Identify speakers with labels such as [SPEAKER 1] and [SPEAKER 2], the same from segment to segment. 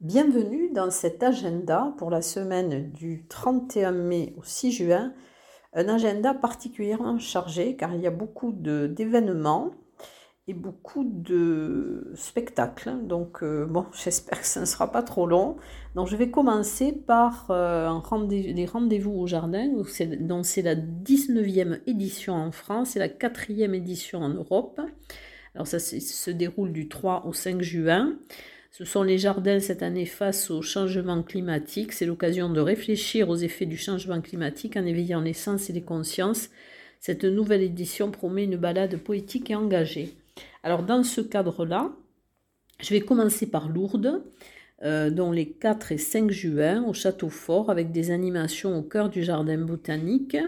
[SPEAKER 1] Bienvenue dans cet agenda pour la semaine du 31 mai au 6 juin. Un agenda particulièrement chargé car il y a beaucoup d'événements et beaucoup de spectacles. Donc, euh, bon, j'espère que ça ne sera pas trop long. Donc, je vais commencer par euh, les rendez-vous au jardin, donc c'est la 19e édition en France et la 4e édition en Europe. Alors, ça se déroule du 3 au 5 juin. Ce sont les jardins cette année face au changement climatique. C'est l'occasion de réfléchir aux effets du changement climatique en éveillant les sens et les consciences. Cette nouvelle édition promet une balade poétique et engagée. Alors dans ce cadre-là, je vais commencer par Lourdes, euh, dont les 4 et 5 juin au Château Fort, avec des animations au cœur du jardin botanique.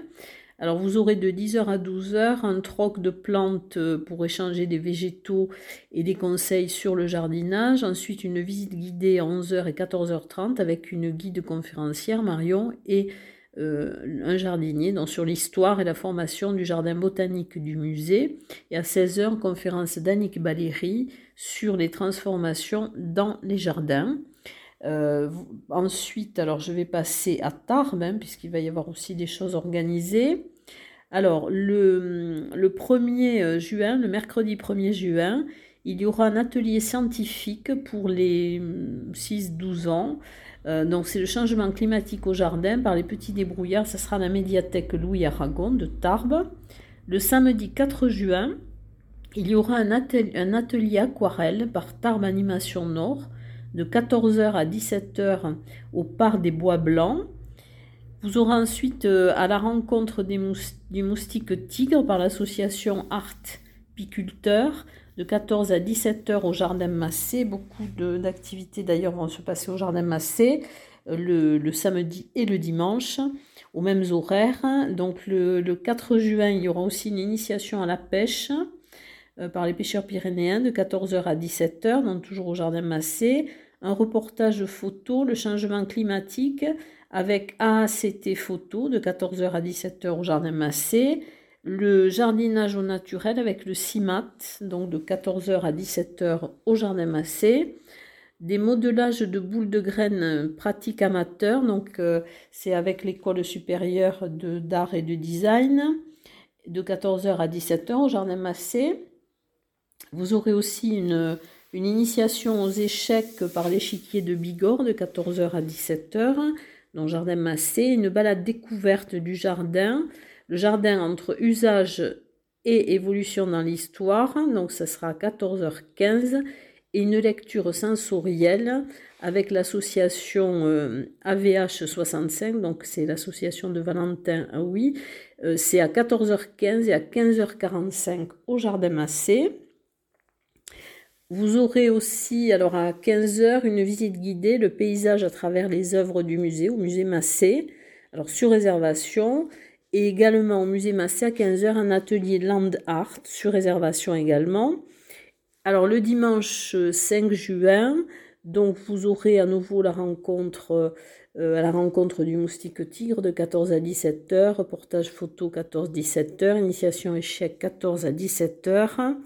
[SPEAKER 1] Alors vous aurez de 10h à 12h un troc de plantes pour échanger des végétaux et des conseils sur le jardinage. Ensuite une visite guidée à 11h et 14h30 avec une guide conférencière Marion et euh, un jardinier donc sur l'histoire et la formation du jardin botanique du musée. Et à 16h, conférence d'Annick Baléry sur les transformations dans les jardins. Euh, ensuite, alors je vais passer à Tarbes, hein, puisqu'il va y avoir aussi des choses organisées. Alors, le, le 1er euh, juin, le mercredi 1er juin, il y aura un atelier scientifique pour les 6-12 ans. Euh, donc, c'est le changement climatique au jardin par les petits débrouillards. Ce sera la médiathèque Louis Aragon de Tarbes. Le samedi 4 juin, il y aura un atelier, aquarelle par Tarbes Animation Nord de 14h à 17h au Parc des Bois Blancs. Vous aurez ensuite euh, à la rencontre des du moustique tigre par l'association Art Piculteur de 14 à 17h au Jardin Massé. Beaucoup d'activités d'ailleurs vont se passer au Jardin Massé euh, le, samedi et le dimanche aux mêmes horaires. Donc le, 4 juin, il y aura aussi une initiation à la pêche euh, par les pêcheurs pyrénéens de 14h à 17h, donc toujours au Jardin Massé un reportage photo, le changement climatique, avec AACT photo de 14h à 17h au Jardin Massé, le jardinage au naturel avec le CIMAT, donc de 14h à 17h au Jardin Massé, des modelages de boules de graines pratiques amateurs, donc euh, c'est avec l'école supérieure d'art et de design, de 14h à 17h au Jardin Massé. Vous aurez aussi une initiation aux échecs par l'échiquier de Bigorre de 14h à 17h dans le jardin Massé, une balade découverte du jardin, le jardin entre usage et évolution dans l'histoire, donc ça sera à 14h15, et une lecture sensorielle avec l'association euh, 65, donc c'est l'association de Valentin ah oui, euh, c'est à 14h15 et à 15h45 au jardin Massé. Vous aurez aussi, alors à 15h, une visite guidée, le paysage à travers les œuvres du musée, au musée Massé, alors sur réservation, et également au musée Massé à 15h, un atelier Land Art, sur réservation également. Alors le dimanche 5 juin, donc vous aurez à nouveau la rencontre euh, la rencontre du moustique tigre de 14 à 17h, reportage photo 14-17h, initiation échec 14 à 17h.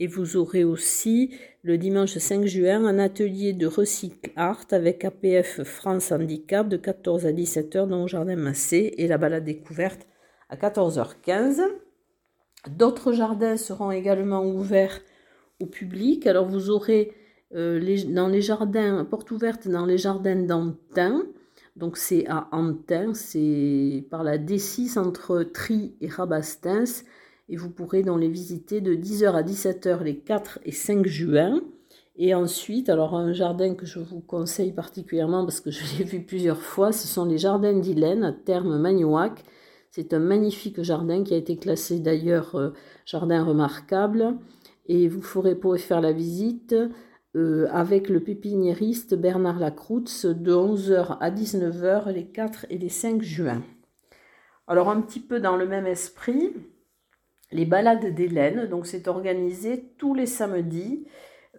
[SPEAKER 1] Et vous aurez aussi le dimanche 5 juin un atelier de recycle art avec APF France Handicap de 14 à 17h dans le jardin Massé et la balade découverte à 14h15. D'autres jardins seront également ouverts au public. Alors vous aurez euh, dans les jardins, porte ouverte dans les jardins d'Antin. Donc c'est à Antin, c'est par la D6 entre Tri et Rabastens et vous pourrez donc les visiter de 10h à 17h les 4 et 5 juin. Et ensuite, alors un jardin que je vous conseille particulièrement parce que je l'ai vu plusieurs fois, ce sont les jardins d'Hélène à Terme Magnoac. C'est un magnifique jardin qui a été classé d'ailleurs euh, jardin remarquable. Et vous pourrez, pourrez faire la visite euh, avec le pépiniériste Bernard Lacroutz de 11h à 19h les 4 et les 5 juin. Alors un petit peu dans le même esprit, les balades d'Hélène. Donc c'est organisé tous les samedis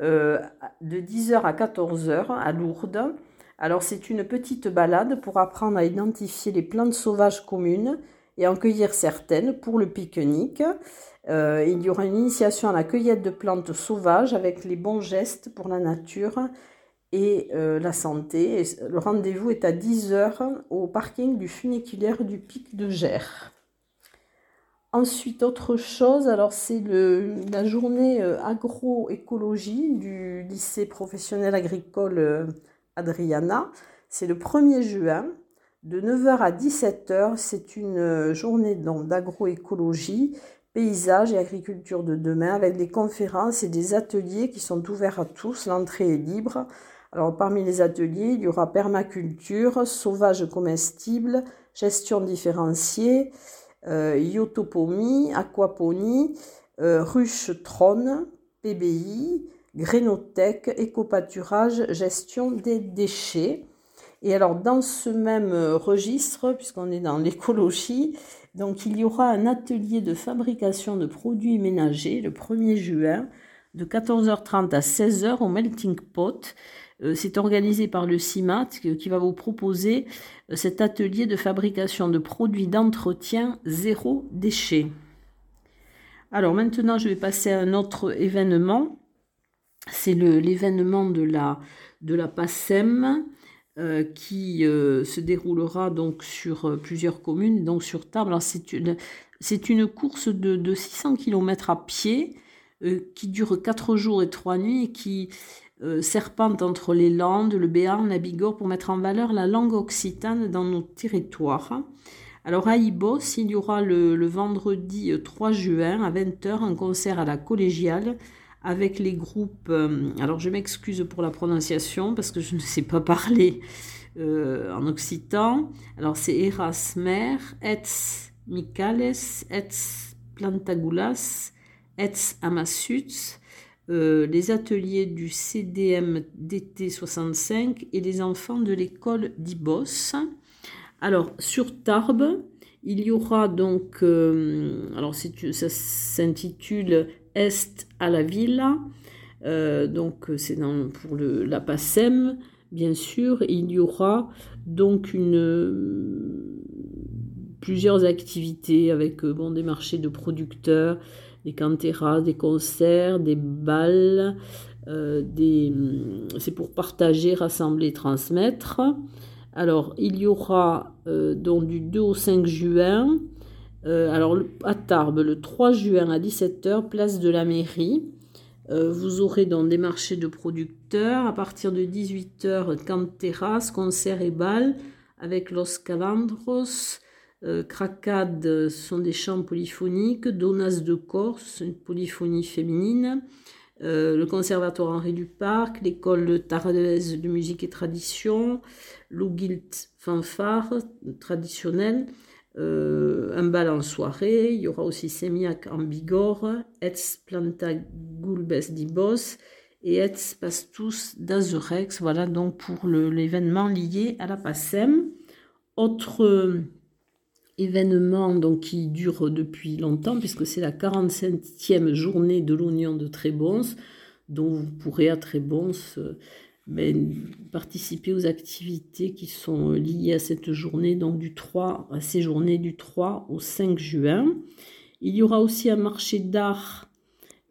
[SPEAKER 1] euh, de 10h à 14h à Lourdes. Alors c'est une petite balade pour apprendre à identifier les plantes sauvages communes et en cueillir certaines pour le pique-nique. Euh, il y aura une initiation à la cueillette de plantes sauvages avec les bons gestes pour la nature et euh, la santé. le rendez-vous est à 10h au parking du funiculaire du Pic de Gers. Ensuite, autre chose, alors c'est la journée euh, agroécologie du lycée professionnel agricole euh, Adriana. C'est le 1er juin, de 9h à 17h. C'est une euh, journée d'agroécologie, paysage et agriculture de demain avec des conférences et des ateliers qui sont ouverts à tous. L'entrée est libre. Alors, parmi les ateliers, il y aura permaculture, sauvage comestible, gestion différenciée, euh, Yotopomie, Aquaponie, euh, Ruche Trône, PBI, Grénothèque, écopâturage, gestion des déchets. Et alors dans ce même registre, puisqu'on est dans l'écologie, donc il y aura un atelier de fabrication de produits ménagers le 1er juin de 14h30 à 16h au Melting Pot. Euh, c'est organisé par le CIMAT qui va vous proposer euh, cet atelier de fabrication de produits d'entretien zéro déchet. Alors maintenant, je vais passer à un autre événement. C'est l'événement de la, de PASSEM euh, qui se déroulera donc sur plusieurs communes, donc sur Table. C'est une, une, course de, de 600 km à pied qui dure 4 jours et 3 nuits et qui euh, serpente entre les Landes, le Béarn, la Bigorre pour mettre en valeur la langue occitane dans nos territoires. Alors à Ibos, il y aura le, vendredi 3 juin à 20h un concert à la collégiale avec les groupes. Euh, alors je m'excuse pour la prononciation parce que je ne sais pas parler euh, en occitan. Alors c'est Erasmer, Etz Mikales, Etz Plantagulas, Etz Amasuts, euh, les ateliers du CDM DT 65 et les enfants de l'école d'Ibos. Alors, sur Tarbes, il y aura donc, euh, alors ça s'intitule Est à la Villa, euh, donc c'est pour la PASSEM, bien sûr. Il y aura donc plusieurs activités avec bon, des marchés de producteurs, des canteras, des concerts, des balles. Euh, des... C'est pour partager, rassembler, transmettre. Alors, il y aura euh, donc du 2 au 5 juin, euh, alors à Tarbes, le 3 juin à 17h, place de la mairie. vous aurez donc des marchés de producteurs. À partir de 18h, canteras, concerts et balles avec Los Calandros. Euh, Cracade sont des chants polyphoniques. Donas de Corse, une polyphonie féminine. Euh, le Conservatoire Henri Duparc, l'école tardaise de musique et tradition, l'Ougilt fanfare traditionnel, euh, un bal en soirée, il y aura aussi Sémiac en Bigorre, Etz Planta Gulbes d'Ibos et Etz Pastus d'Azurex, voilà donc pour l'événement lié à la PASSEM. Autre événement donc, qui dure depuis longtemps, puisque c'est la 45e journée de l'Union de Trébons, dont vous pourrez à Trébons euh, participer aux activités qui sont liées à cette journée, donc du 3, à ces journées du 3 au 5 juin. Il y aura aussi un marché d'art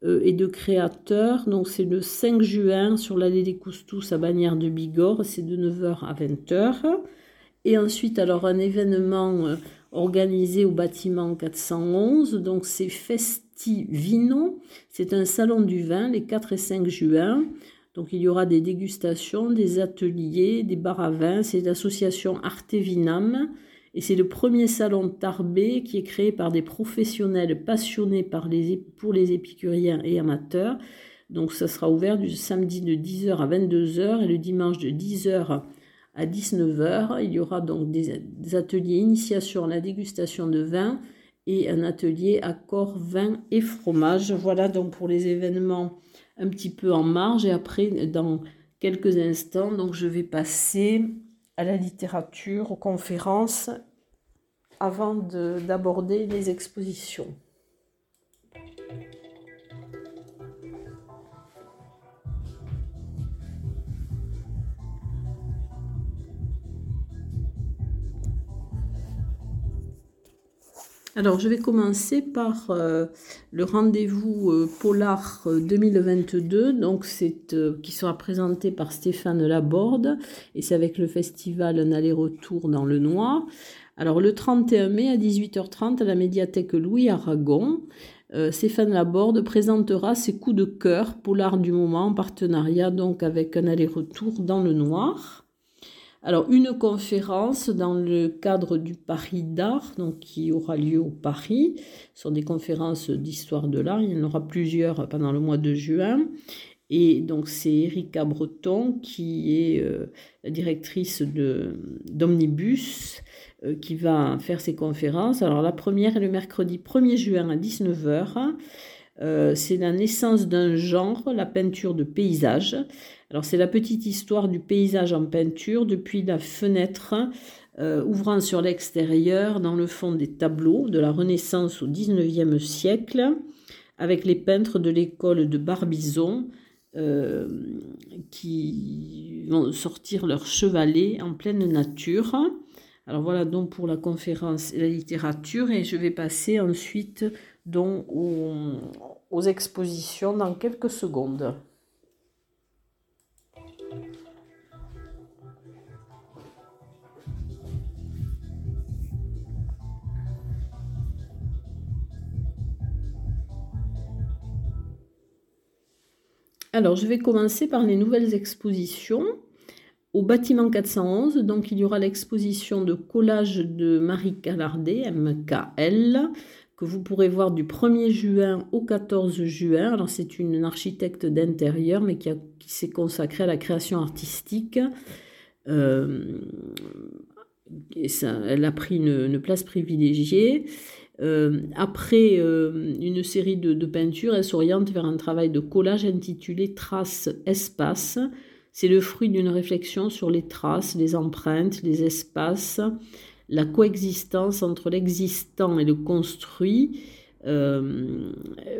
[SPEAKER 1] euh, et de créateurs, donc c'est le 5 juin sur l'allée des Coustous à Bagnères de Bigorre, c'est de 9h à 20h. Et ensuite, alors un événement euh, organisé au bâtiment 411. Donc c'est Festivino, c'est un salon du vin les 4 et 5 juin. Donc il y aura des dégustations, des ateliers, des bars à vin. C'est l'association Artevinam et c'est le premier salon Tarbé qui est créé par des professionnels passionnés par les, pour les épicuriens et amateurs. Donc ça sera ouvert du samedi de 10h à 22h et le dimanche de 10h à 19h. Il y aura donc des, ateliers initiation à la dégustation de vin et un atelier accord vin et fromage. Voilà donc pour les événements un petit peu en marge. Et après, dans quelques instants, donc je vais passer à la littérature, aux conférences, avant d'aborder les expositions. Alors, je vais commencer par euh, le rendez-vous euh, Polar 2022, euh, donc qui sera présenté par Stéphane Laborde et c'est avec le festival Un aller-retour dans le noir. Alors, le 31 mai à 18h30 à la médiathèque Louis Aragon, Stéphane Laborde présentera ses coups de cœur Polar du moment en partenariat donc avec Un aller-retour dans le noir. Alors, une conférence dans le cadre du Paris d'art, donc qui aura lieu au Paris, ce sont des conférences d'histoire de l'art. Il y en aura plusieurs pendant le mois de juin. Et donc, c'est Erika Breton qui est euh, directrice d'Omnibus euh, qui va faire ces conférences. Alors, la première est le mercredi 1er juin à 19h. Euh, c'est la naissance d'un genre, la peinture de paysage. Alors c'est la petite histoire du paysage en peinture depuis la fenêtre euh, ouvrant sur l'extérieur dans le fond des tableaux de la Renaissance au XIXe siècle avec les peintres de l'école de Barbizon euh, qui vont sortir leur chevalet en pleine nature. Alors voilà donc pour la conférence et la littérature et je vais passer ensuite donc aux expositions dans quelques secondes. Alors, je vais commencer par les nouvelles expositions. Au bâtiment 411, donc il y aura l'exposition de collage de Marie Calardet, MKL, que vous pourrez voir du 1er juin au 14 juin. Alors, c'est une architecte d'intérieur, mais qui, s'est consacrée à la création artistique. Euh, elle a pris une place privilégiée. Euh, après euh, une série de, peintures, elle s'oriente vers un travail de collage intitulé Traces Espace. C'est le fruit d'une réflexion sur les traces, les empreintes, les espaces, la coexistence entre l'existant et le construit. Euh,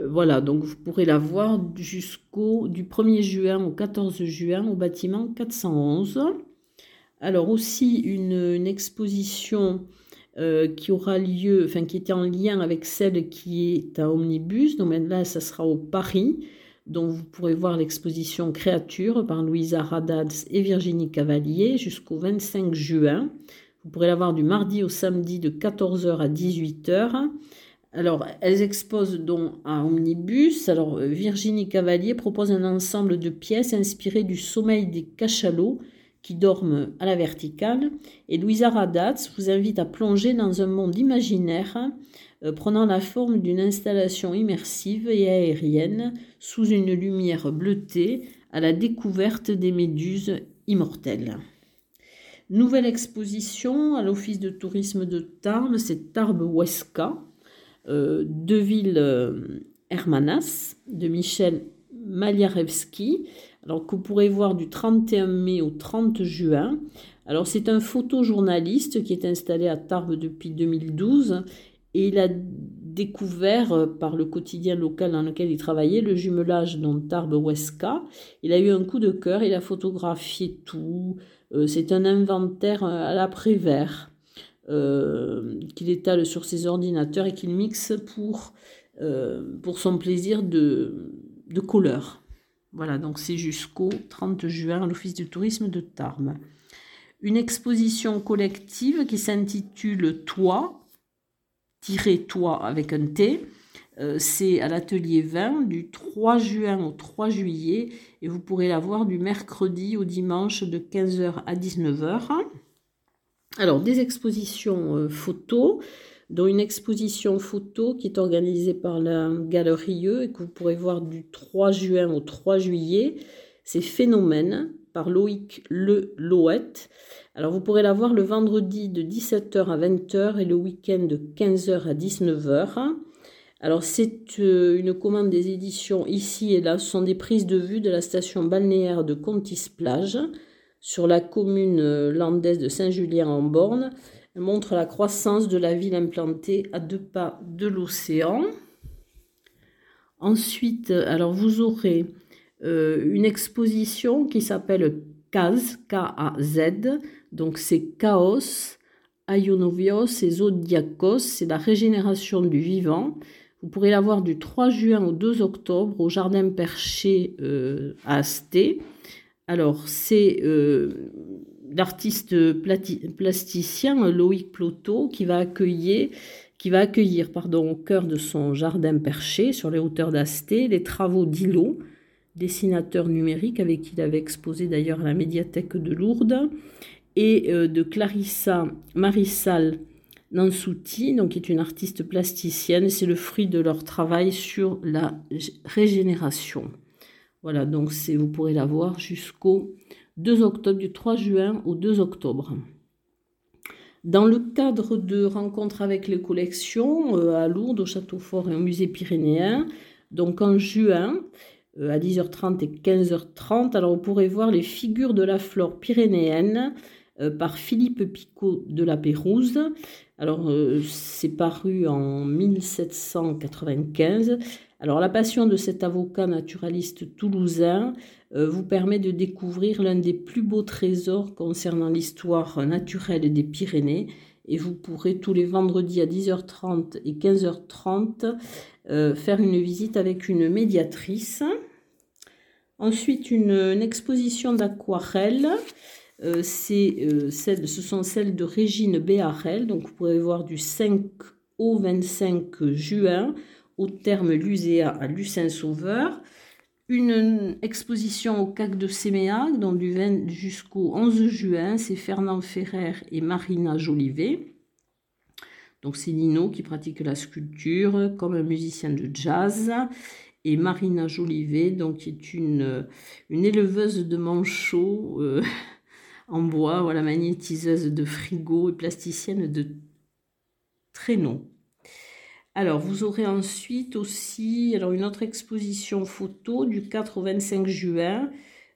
[SPEAKER 1] voilà, donc vous pourrez la voir jusqu'au du 1er juin au 14 juin au bâtiment 411. Alors aussi une, exposition euh, qui aura lieu, enfin qui était en lien avec celle qui est à Omnibus. Donc là, ça sera au Paris, dont vous pourrez voir l'exposition Créature par Louisa Radads et Virginie Cavalier jusqu'au 25 juin. Vous pourrez la voir du mardi au samedi de 14h à 18h. Alors, elles exposent donc à Omnibus. Alors, Virginie Cavalier propose un ensemble de pièces inspirées du sommeil des cachalots qui dorment à la verticale. Et Louisa Radatz vous invite à plonger dans un monde imaginaire euh, prenant la forme d'une installation immersive et aérienne sous une lumière bleutée à la découverte des méduses immortelles. Nouvelle exposition à l'Office de tourisme de Tarbes, c'est Tarbes Huesca, euh, de ville euh, Hermanas, de Michel Maliarewski alors que vous pourrez voir du 31 mai au 30 juin. Alors c'est un photojournaliste qui est installé à Tarbes depuis 2012 et il a découvert euh, par le quotidien local dans lequel il travaillait le jumelage dont Tarbes-Huesca. Il a eu un coup de cœur, il a photographié tout. Euh, c'est un inventaire euh, à l'après-vert qu'il étale sur ses ordinateurs et qu'il mixe pour, pour son plaisir de, de couleur. Voilà, donc c'est jusqu'au 30 juin à l'Office du tourisme de Tarbes. Une exposition collective qui s'intitule Toi, tiré Toi avec un T. Euh, c'est à l'atelier 20 du 3 juin au 3 juillet et vous pourrez la voir du mercredi au dimanche de 15h à 19h. Alors, des expositions euh, photos dont une exposition photo qui est organisée par la Galerie E et que vous pourrez voir du 3 juin au 3 juillet. C'est Phénomène par Loïc Le Loët. Alors vous pourrez la voir le vendredi de 17h à 20h et le week-end de 15h à 19h. Alors c'est euh, une commande des éditions ici et là. Ce sont des prises de vue de la station balnéaire de Contis-Plage sur la commune euh, landaise de Saint-Julien en Borne montre la croissance de la ville implantée à deux pas de l'océan. Ensuite, alors vous aurez euh, une exposition qui s'appelle KAZ, K-A-Z, donc c'est Chaos, Aionovios et Zodiakos, c'est la régénération du vivant. Vous pourrez la voir du 3 juin au 2 octobre au Jardin Perché euh, à Asté. Alors, c'est euh, l'artiste plasticien Loïc Ploto qui va accueillir, qui va accueillir pardon, au cœur de son jardin perché sur les hauteurs d'Asté les travaux d'Ilo, dessinateur numérique avec qui il avait exposé d'ailleurs à la médiathèque de Lourdes, et euh, de Clarissa Marissal Nansouti, donc qui est une artiste plasticienne. C'est le fruit de leur travail sur la régénération. Voilà, donc vous pourrez la voir jusqu'au 2 octobre, du 3 juin au 2 octobre. Dans le cadre de rencontres avec les collections euh, à Lourdes, au Château Fort et au Musée pyrénéen, donc en juin, euh, à 10h30 et 15h30, alors vous pourrez voir les figures de la flore pyrénéenne par Philippe Picot de la Pérouse. Alors, euh, c'est paru en 1795. Alors, la passion de cet avocat naturaliste toulousain euh, vous permet de découvrir l'un des plus beaux trésors concernant l'histoire naturelle des Pyrénées. Et vous pourrez tous les vendredis à 10h30 et 15h30 faire une visite avec une médiatrice. Ensuite, une exposition d'aquarelles euh, euh, ce sont celles de Régine Béarel. Donc vous pourrez voir du 5 au 25 juin au terme Luséa à Lucin-Sauveur. Une exposition au CAC de Séméac, donc du 20 jusqu'au 11 juin, c'est Fernand Ferrer et Marina Jolivet. Donc c'est Nino qui pratique la sculpture comme un musicien de jazz. Et Marina Jolivet, donc, qui est une, une éleveuse de manchots. Euh, en bois, voilà, magnétiseuse de frigo et plasticienne de traîneau. Alors, vous aurez ensuite aussi alors une autre exposition photo du 4 au 25 juin,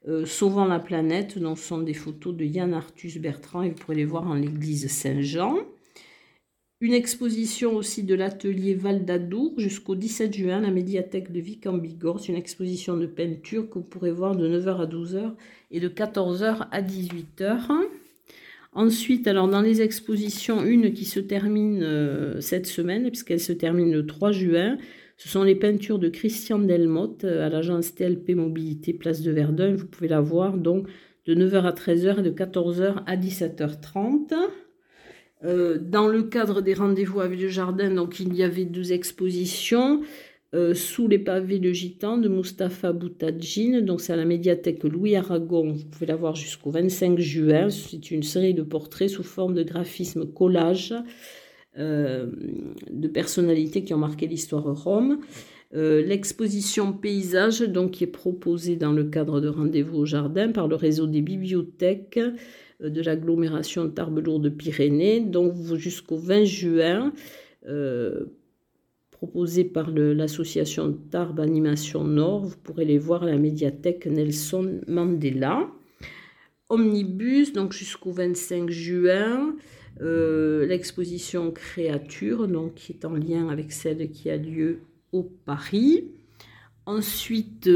[SPEAKER 1] euh, Sauvant la planète, dont sont des photos de Yann Arthus Bertrand, et vous pourrez les voir en l'église Saint-Jean. Une exposition aussi de l'atelier Val d'Adour jusqu'au 17 juin, la médiathèque de Vic en Bigorre. C'est une exposition de peinture que vous pourrez voir de 9h à 12h et de 14h à 18h. Ensuite, alors dans les expositions, une qui se termine euh, cette semaine, puisqu'elle se termine le 3 juin, ce sont les peintures de Christian Delmotte euh, à l'agence TLP Mobilité Place de Verdun. Vous pouvez la voir donc de 9h à 13h et de 14h à 17h30. Euh, dans le cadre des rendez-vous avec le jardin, donc il y avait deux expositions. Euh, sous les pavés de Gitan de Mustapha Boutadjine. Donc c'est à la médiathèque Louis Aragon. Vous pouvez la voir jusqu'au 25 juin. C'est une série de portraits sous forme de graphisme collage euh, de personnalités qui ont marqué l'histoire Rome. L'exposition paysage donc, qui est proposée dans le cadre de rendez-vous au jardin par le réseau des bibliothèques de l'agglomération Tarbes-Lourdes-Pyrénées, donc jusqu'au 20 juin, euh, proposé par l'association Tarbes Animation Nord. Vous pourrez les voir à la médiathèque Nelson Mandela. Omnibus, donc jusqu'au 25 juin, euh, l'exposition Créature, donc qui est en lien avec celle qui a lieu au Paris. Ensuite,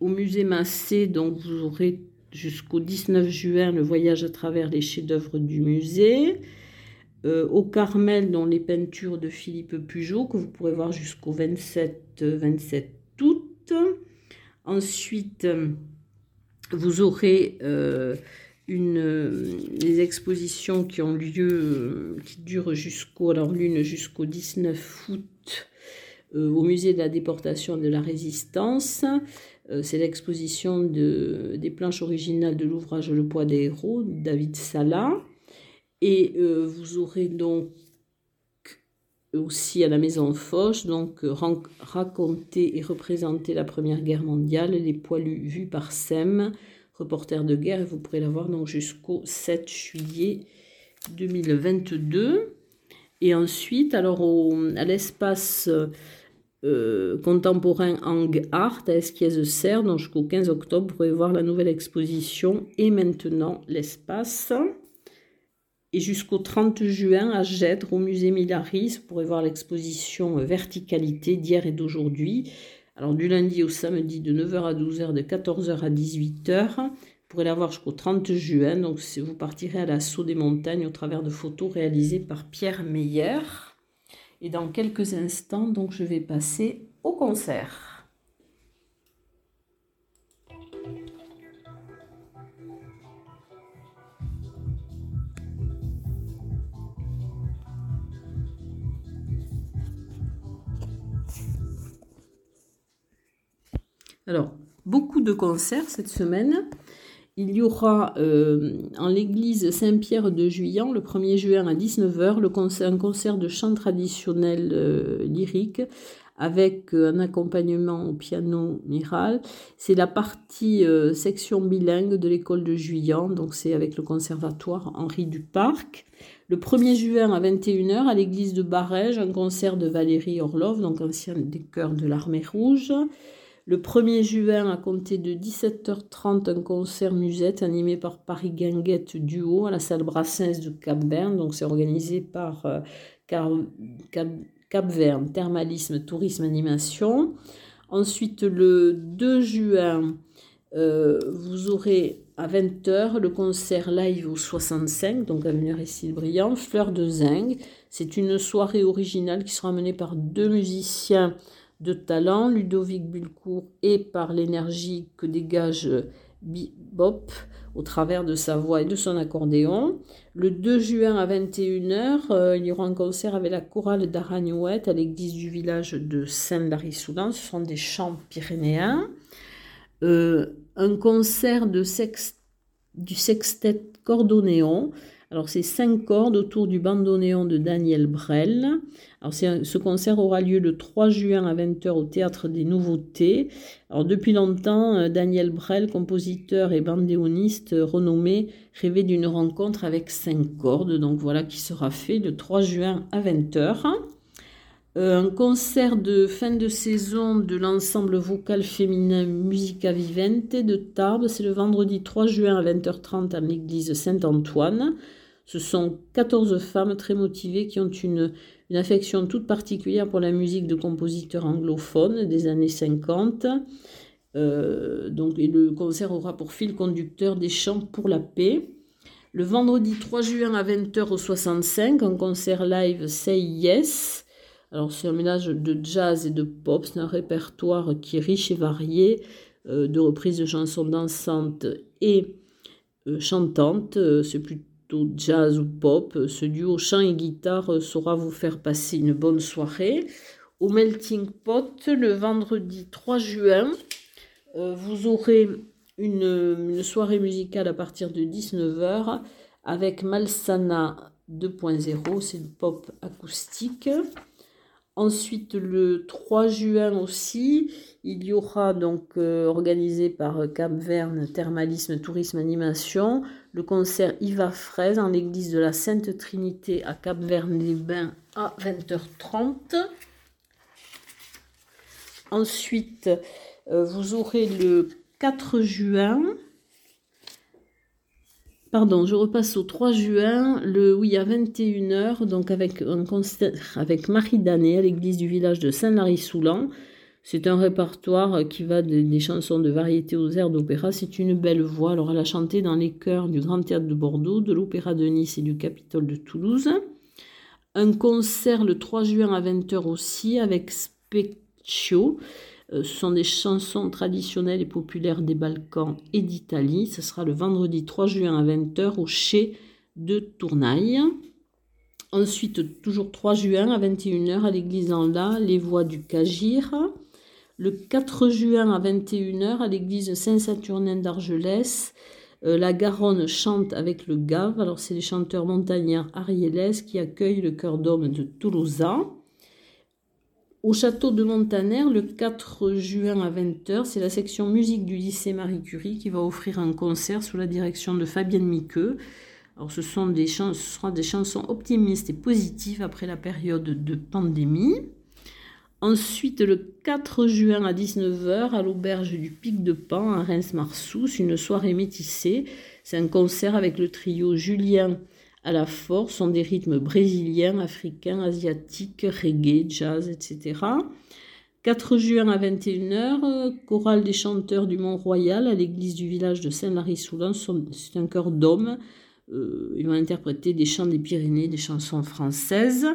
[SPEAKER 1] au musée Massé, donc vous aurez jusqu'au 19 juin le voyage à travers les chefs-d'œuvre du musée. Euh, au Carmel, dans les peintures de Philippe Pujot, que vous pourrez voir jusqu'au 27, 27 août. Ensuite, vous aurez euh, une, les expositions qui ont lieu, qui durent jusqu'au, alors l'une jusqu'au 19 août, euh, au musée de la déportation de la résistance. Euh, c'est l'exposition de, des planches originales de l'ouvrage Le poids des héros, David Sala. Et euh, vous aurez donc aussi à la Maison Foch, donc raconter et représenter la Première Guerre mondiale, les poilus vus par SEM, reporter de guerre, et vous pourrez la voir jusqu'au 7 juillet 2022. Et ensuite, alors à l'espace euh, contemporain Hang Art à Esquies-Serre. Donc jusqu'au 15 octobre, vous pourrez voir la nouvelle exposition et maintenant l'espace. Et jusqu'au 30 juin à Gèdre, au musée Milaris, vous pourrez voir l'exposition Verticalité d'hier et d'aujourd'hui. Alors du lundi au samedi de 9h à 12h, de 14h à 18h. Vous pourrez la voir jusqu'au 30 juin. Donc vous partirez à l'assaut des montagnes au travers de photos réalisées par Pierre Meyer. Et dans quelques instants, donc je vais passer au concert. Alors, beaucoup de concerts cette semaine. Il y aura euh, en l'église Saint-Pierre de Juillan, le 1er juin à 19h, le un concert de chant traditionnel euh, lyrique avec euh, un accompagnement au piano miral. C'est la partie section bilingue de l'école de Juillan, donc c'est avec le conservatoire Henri Duparc. Le 1er juin à 21h, à l'église de Barège, un concert de Valérie Orlov, donc ancienne des de l'armée rouge. Le 1er juin, à compter de 17h30, un concert musette animé par Paris Guinguette Duo à la salle Brassens de Cap-Verne. Donc, c'est organisé par euh, Cap-Verne, Thermalisme, Tourisme, Animation. Ensuite, le 2 juin, euh, vous aurez à 20h le concert live au 65, donc à et Brillant, Fleur de Zinc. C'est une soirée originale qui sera menée par deux musiciens de talent, Ludovic Bulcourt, et par l'énergie que dégage Bop au travers de sa voix et de son accordéon. Le 2 juin à 21h, euh, il y aura un concert avec la chorale d'Aragnouette à l'église du village de Saint-Lary-Soudan. Ce sont des chants pyrénéens. Euh, un concert de du sextet cordonnéon alors, c'est cinq cordes autour du bandoneon de Daniel Brel. Alors, ce concert aura lieu le 3 juin à 20h au Théâtre des Nouveautés. Depuis longtemps, euh, Daniel Brel, compositeur et bandéoniste renommé, rêvait d'une rencontre avec cinq cordes. Donc, voilà qui sera fait le 3 juin à 20h. Euh, un concert de fin de saison de l'ensemble vocal féminin Musica Vivente de Tarbes. C'est le vendredi 3 juin à 20h30 à l'église Saint-Antoine. Ce sont 14 femmes très motivées qui ont une, affection toute particulière pour la musique de compositeurs anglophones des années 50. Euh, donc, le concert aura pour fil conducteur des chants pour la paix. Le vendredi 3 juin à 20h au 65, un concert live Say Yes. Alors c'est un mélange de jazz et de pop, c'est un répertoire qui est riche et varié, euh, de reprises de chansons dansantes et euh, chantantes. C'est plutôt jazz ou pop, ce duo chant et guitare saura vous faire passer une bonne soirée. Au Melting Pot, le vendredi 3 juin, euh, vous aurez une, soirée musicale à partir de 19h avec Malsana 2.0, c'est le pop acoustique. Ensuite, le 3 juin aussi, il y aura donc euh, organisé par Cap Verne Thermalisme Tourisme Animation le concert Yva Fraise en l'église de la Sainte Trinité à Cap Verne les Bains à 20h30. Ensuite, euh, vous aurez le 4 juin Pardon, je repasse au 3 juin, le oui à 21h, donc avec un concert avec Marie Danet à l'église du village de Saint-Lary-Soulan. C'est un répertoire qui va des chansons de variété aux airs d'opéra. C'est une belle voix. Alors elle a chanté dans les chœurs du Grand Théâtre de Bordeaux, de l'Opéra de Nice et du Capitole de Toulouse. Un concert le 3 juin à 20h aussi avec Specchio. Euh, ce sont des chansons traditionnelles et populaires des Balkans et d'Italie. Ce sera le vendredi 3 juin à 20h au Chez de Tournaille. Ensuite, toujours 3 juin à 21h à l'église en La, les voix du Cagir. Le 4 juin à 21h à l'église Saint-Saturnin d'Argelès, euh, la Garonne chante avec le Gave. Alors, c'est les chanteurs montagnards ariélès qui accueillent le cœur d'homme de Toulouse. Au château de Montaner, le 4 juin à 20h, c'est la section musique du lycée Marie Curie qui va offrir un concert sous la direction de Fabienne Miqueux. Alors ce, sont ce sera des chansons optimistes et positives après la période de pandémie. Ensuite, le 4 juin à 19h, à l'auberge du Pic de Pan à Reims-Marsous, une soirée métissée. C'est un concert avec le trio Julien à la force sont des rythmes brésiliens, africains, asiatiques, reggae, jazz, etc. 4 juin à 21h, chorale des chanteurs du Mont-Royal à l'église du village de Saint-Lary-Soulan. C'est un chœur d'hommes. Euh, ils vont interpréter des chants des Pyrénées, des chansons françaises.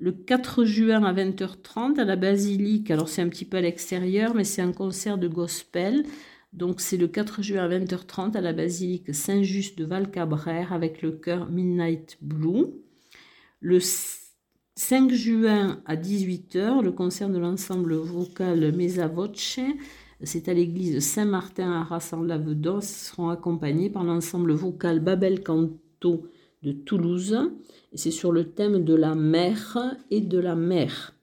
[SPEAKER 1] Le 4 juin à 20h30 à la basilique, alors c'est un petit peu à l'extérieur, mais c'est un concert de gospel. Donc c'est le 4 juin à 20h30 à la basilique Saint-Just de Valcabrère avec le chœur Midnight Blue. Le 5 juin à 18h, le concert de l'ensemble vocal Mesa Voce, c'est à l'église Saint-Martin à Arras en Lavedon, seront accompagnés par l'ensemble vocal Babel Canto de Toulouse. C'est sur le thème de la mer et de la mer.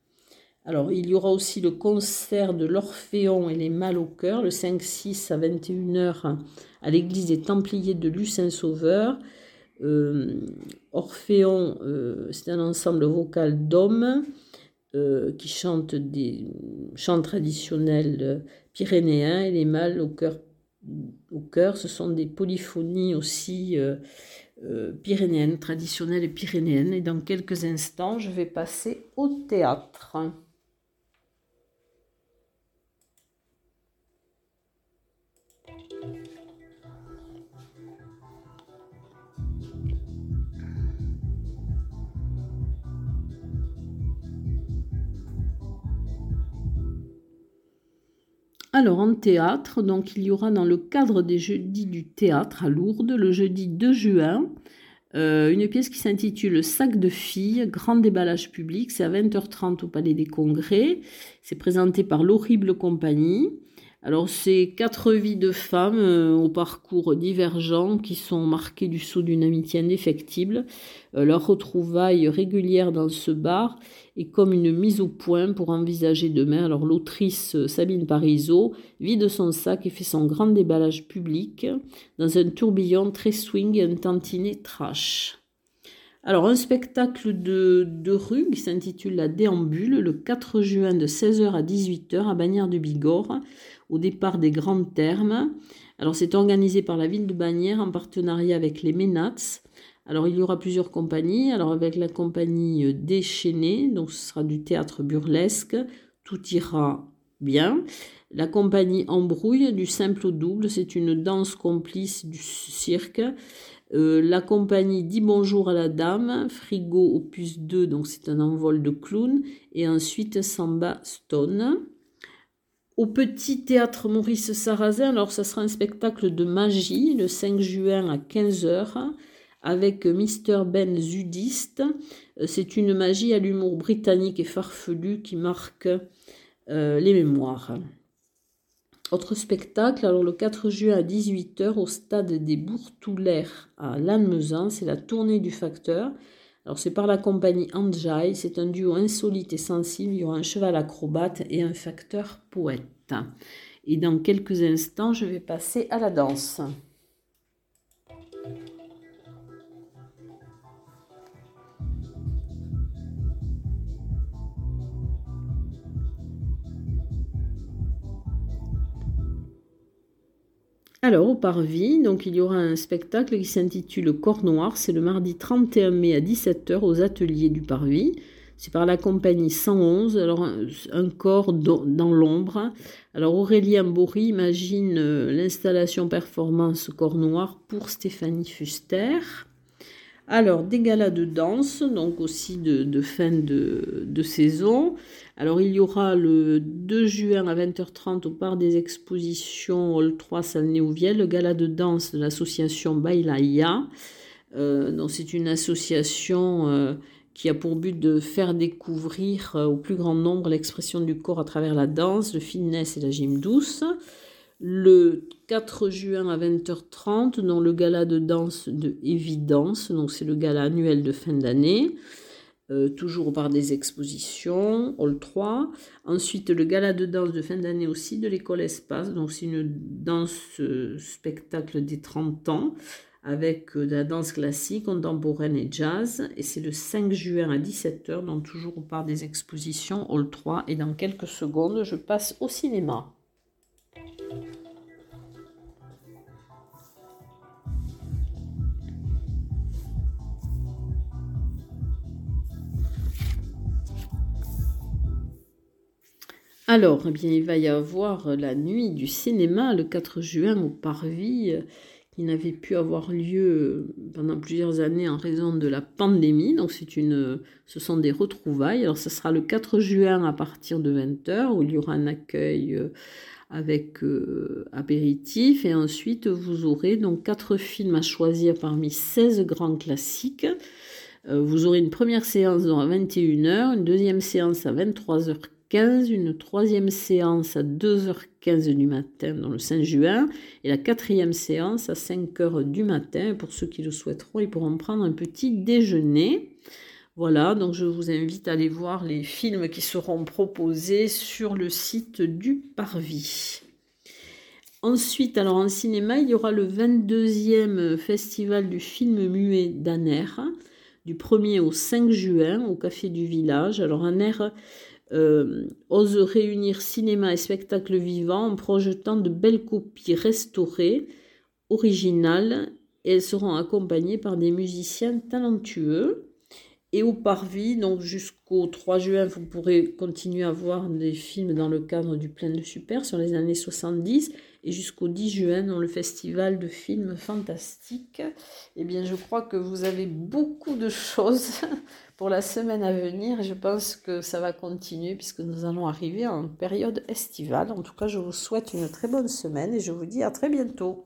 [SPEAKER 1] Alors, il y aura aussi le concert de l'Orphéon et les Mâles au cœur, le 5-6 à 21h à l'église des Templiers de Lucin-Sauveur. Euh, Orphéon, euh, c'est un ensemble vocal d'hommes euh, qui chantent des chants traditionnels pyrénéens et les mâles au cœur, au cœur ce sont des polyphonies aussi pyrénéennes, traditionnelles et pyrénéennes. Et dans quelques instants, je vais passer au théâtre. Alors en théâtre, donc il y aura dans le cadre des jeudis du théâtre à Lourdes, le jeudi 2 juin, euh, une pièce qui s'intitule Sac de filles, grand déballage public. C'est à 20h30 au Palais des Congrès. C'est présenté par l'Horrible Compagnie. Alors, c'est quatre vies de femmes euh, au parcours divergent qui sont marquées du sceau d'une amitié indéfectible. Euh, leur retrouvaille régulière dans ce bar est comme une mise au point pour envisager demain. Alors, l'autrice euh, Sabine Parizeau vide son sac et fait son grand déballage public dans un tourbillon très swing et un tantinet trash. Alors, un spectacle de, de rue qui s'intitule La Déambule le 4 juin de 16h à 18h à Bagnères de Bigorre au départ des grandes termes. Alors c'est organisé par la ville de Bagnères en partenariat avec les Ménats. Alors il y aura plusieurs compagnies. Alors avec la compagnie Déchaînée, donc ce sera du théâtre burlesque, tout ira bien. La compagnie Embrouille, du simple au double, c'est une danse complice du cirque. Euh, la compagnie dit bonjour à la dame, Frigo opus 2, donc c'est un envol de clown, et ensuite Samba Stone au petit théâtre Maurice Sarrazin. Alors, ça sera un spectacle de magie le 5 juin à 15h avec Mr. Ben Zudiste. Euh, c'est une magie à l'humour britannique et farfelu qui marque euh, les mémoires. Autre spectacle, alors le 4 juin à 18h au stade des Bourtoulaires à Lannemezan, c'est la tournée du facteur. Alors c'est par la compagnie Anjay, c'est un duo insolite et sensible, il y aura un cheval acrobate et un facteur poète. Et dans quelques instants, je vais passer à la danse. Alors, au Parvis, donc, il y aura un spectacle qui s'intitule Corps Noir. C'est le mardi 31 mai à 17h aux ateliers du Parvis. C'est par la compagnie 111. Alors, un, corps dans l'ombre. Alors, Aurélien Bory imagine euh, l'installation performance Corps Noir pour Stéphanie Fuster. Alors, des galas de danse, donc aussi de, fin de, saison. Alors, il y aura le 2 juin à 20h30 au Parc des Expositions Hall 3 Salle-Néouvielle, le gala de danse de l'association Bailaïa. Euh, c'est une association euh, qui a pour but de faire découvrir euh, au plus grand nombre l'expression du corps à travers la danse, le fitness et la gym douce le 4 juin à 20h30 dans le gala de danse de Évidence, donc c'est le gala annuel de fin d'année, euh, toujours par des expositions, Hall 3. Ensuite le gala de danse de fin d'année aussi de l'école Espace, donc c'est une danse euh, spectacle des 30 ans avec euh, de la danse classique, contemporaine et jazz. Et c'est le 5 juin à 17h, donc toujours par des expositions, Hall 3. Et dans quelques secondes, je passe au cinéma. Alors, eh bien, il va y avoir la nuit du cinéma le 4 juin au Parvis qui n'avait pu avoir lieu pendant plusieurs années en raison de la pandémie. Donc c'est une, ce sont des retrouvailles. Alors ce sera le 4 juin à partir de 20h où il y aura un accueil euh, avec euh, apéritif et ensuite vous aurez donc quatre films à choisir parmi 16 grands classiques. Euh, vous aurez une première séance à 21h, une deuxième séance à 23h une troisième séance à 2h15 du matin dans le 5 juin et la quatrième séance à 5h du matin. Pour ceux qui le souhaiteront, ils pourront prendre un petit déjeuner. Voilà, donc je vous invite à aller voir les films qui seront proposés sur le site du Parvis. Ensuite, alors en cinéma, il y aura le 22e festival du film muet d'Aner, du 1er au 5 juin au Café du Village. Alors Aner, euh, ose réunir cinéma et spectacle vivant en projetant de belles copies restaurées, originales, et elles seront accompagnées par des musiciens talentueux. Et au Parvis, donc jusqu'au 3 juin, vous pourrez continuer à voir des films dans le cadre du Plein de Super sur les années 70 et jusqu'au 10 juin dans le festival de films fantastiques. Eh bien, je crois que vous avez beaucoup de choses pour la semaine à venir je pense que ça va continuer puisque nous allons arriver en période estivale. En tout cas, je vous souhaite une très bonne semaine et je vous dis à très bientôt.